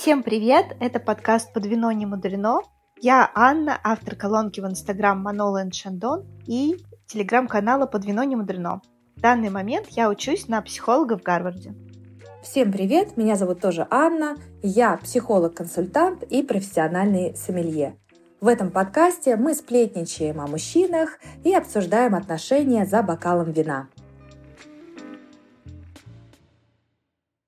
Всем привет! Это подкаст «Под вино не мудрено». Я Анна, автор колонки в Инстаграм Манола Шандон и телеграм-канала «Под вино не мудрено». В данный момент я учусь на психолога в Гарварде. Всем привет! Меня зовут тоже Анна. Я психолог-консультант и профессиональный сомелье. В этом подкасте мы сплетничаем о мужчинах и обсуждаем отношения за бокалом вина –